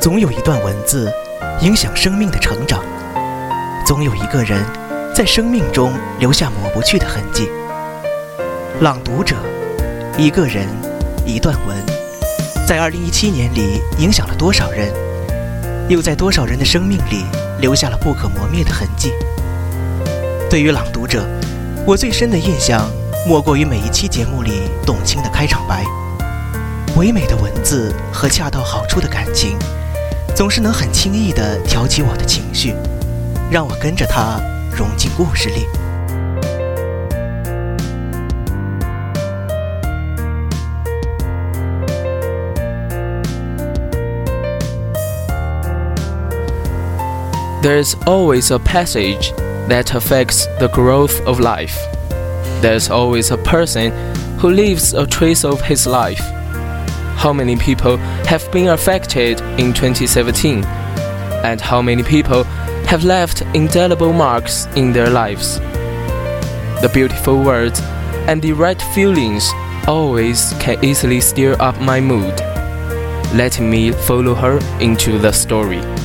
总有一段文字影响生命的成长，总有一个人在生命中留下抹不去的痕迹。朗读者，一个人，一段文，在2017年里影响了多少人，又在多少人的生命里留下了不可磨灭的痕迹。对于朗读者，我最深的印象莫过于每一期节目里董卿的开场白，唯美的文字和恰到好处的感情。总是能很轻易地挑起我的情绪，让我跟着他融进故事里。There's always a passage that affects the growth of life. There's always a person who leaves a trace of his life how many people have been affected in 2017, and how many people have left indelible marks in their lives. The beautiful words and the right feelings always can easily stir up my mood, letting me follow her into the story.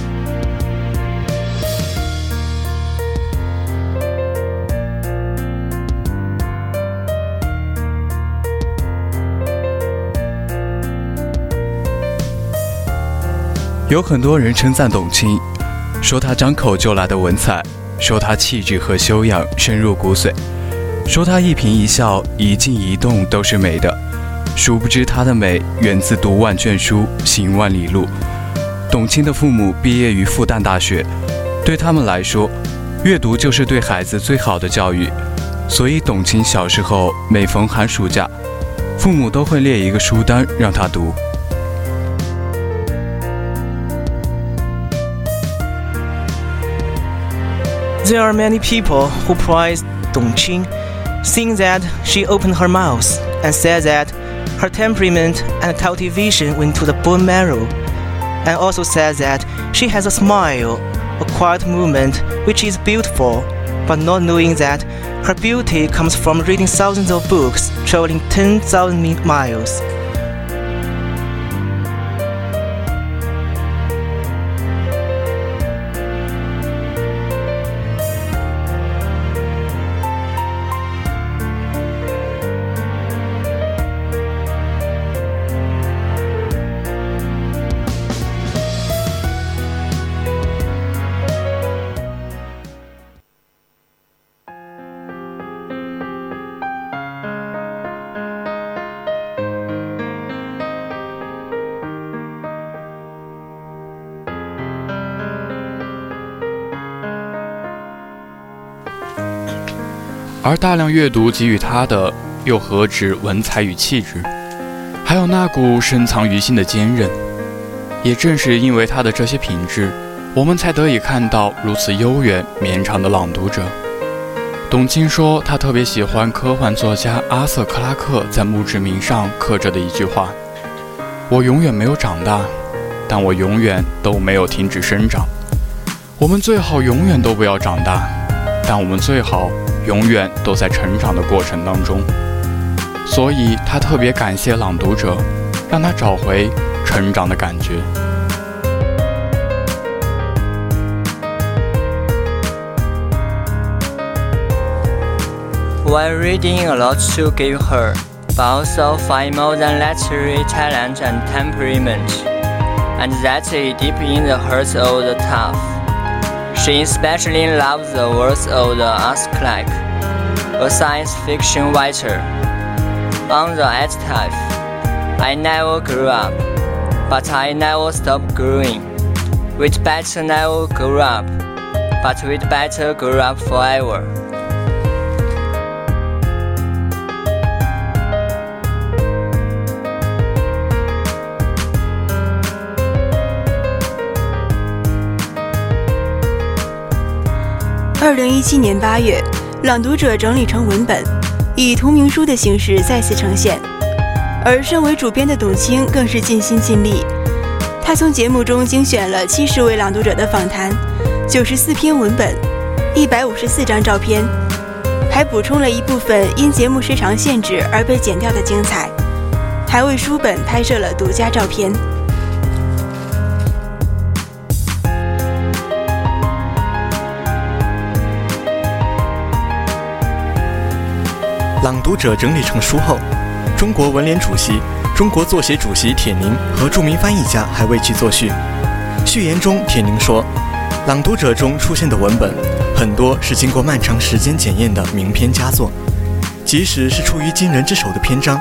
有很多人称赞董卿，说她张口就来的文采，说她气质和修养深入骨髓，说她一颦一笑、一静一动都是美的。殊不知她的美源自读万卷书、行万里路。董卿的父母毕业于复旦大学，对他们来说，阅读就是对孩子最好的教育。所以董卿小时候每逢寒暑假，父母都会列一个书单让她读。There are many people who praise Dong Qing, saying that she opened her mouth and said that her temperament and cultivation went to the bone marrow, and also said that she has a smile, a quiet movement which is beautiful, but not knowing that her beauty comes from reading thousands of books, traveling 10,000 miles. 而大量阅读给予他的，又何止文采与气质，还有那股深藏于心的坚韧。也正是因为他的这些品质，我们才得以看到如此悠远绵长的朗读者。董卿说，他特别喜欢科幻作家阿瑟·克拉克在墓志铭上刻着的一句话：“我永远没有长大，但我永远都没有停止生长。”我们最好永远都不要长大，但我们最好。永远都在成长的过程当中，所以他特别感谢朗读者，让他找回成长的感觉。While reading a lot to give her, but also find more than literary talent and temperament, and that is deep in the heart of the tough. She especially loves the works of the Askelack, a science fiction writer. On the epitaph, I never grew up, but I never stopped growing. We'd better never grow up, but we'd better grow up forever. 二零一七年八月，朗读者整理成文本，以同名书的形式再次呈现。而身为主编的董卿更是尽心尽力，他从节目中精选了七十位朗读者的访谈，九十四篇文本，一百五十四张照片，还补充了一部分因节目时长限制而被剪掉的精彩，还为书本拍摄了独家照片。朗读者整理成书后，中国文联主席、中国作协主席铁凝和著名翻译家还为其作序。序言中，铁凝说：“朗读者中出现的文本，很多是经过漫长时间检验的名篇佳作，即使是出于惊人之手的篇章，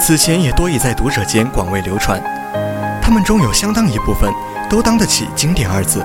此前也多已在读者间广为流传。他们中有相当一部分，都当得起‘经典’二字。”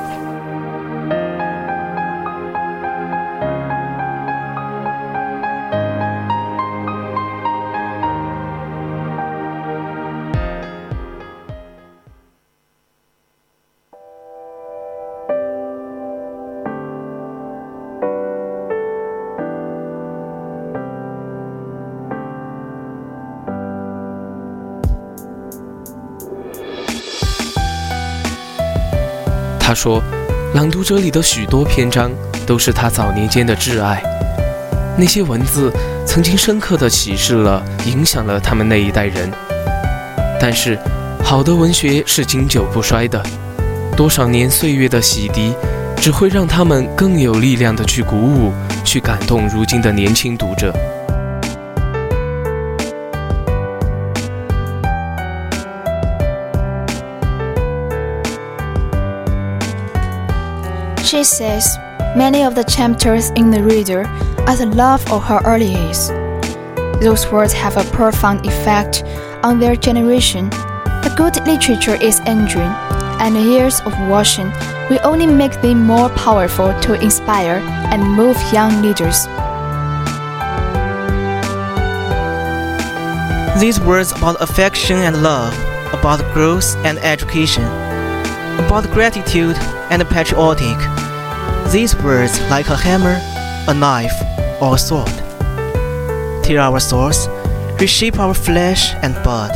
他说，《朗读者》里的许多篇章都是他早年间的挚爱，那些文字曾经深刻地启示了、影响了他们那一代人。但是，好的文学是经久不衰的，多少年岁月的洗涤，只会让他们更有力量地去鼓舞、去感动如今的年轻读者。She says many of the chapters in the reader are the love of her early years. Those words have a profound effect on their generation. The good literature is enduring, and years of washing will only make them more powerful to inspire and move young leaders. These words about affection and love, about growth and education, about gratitude and patriotic. These words like a hammer, a knife, or a sword. Tear our souls, reshape our flesh and blood.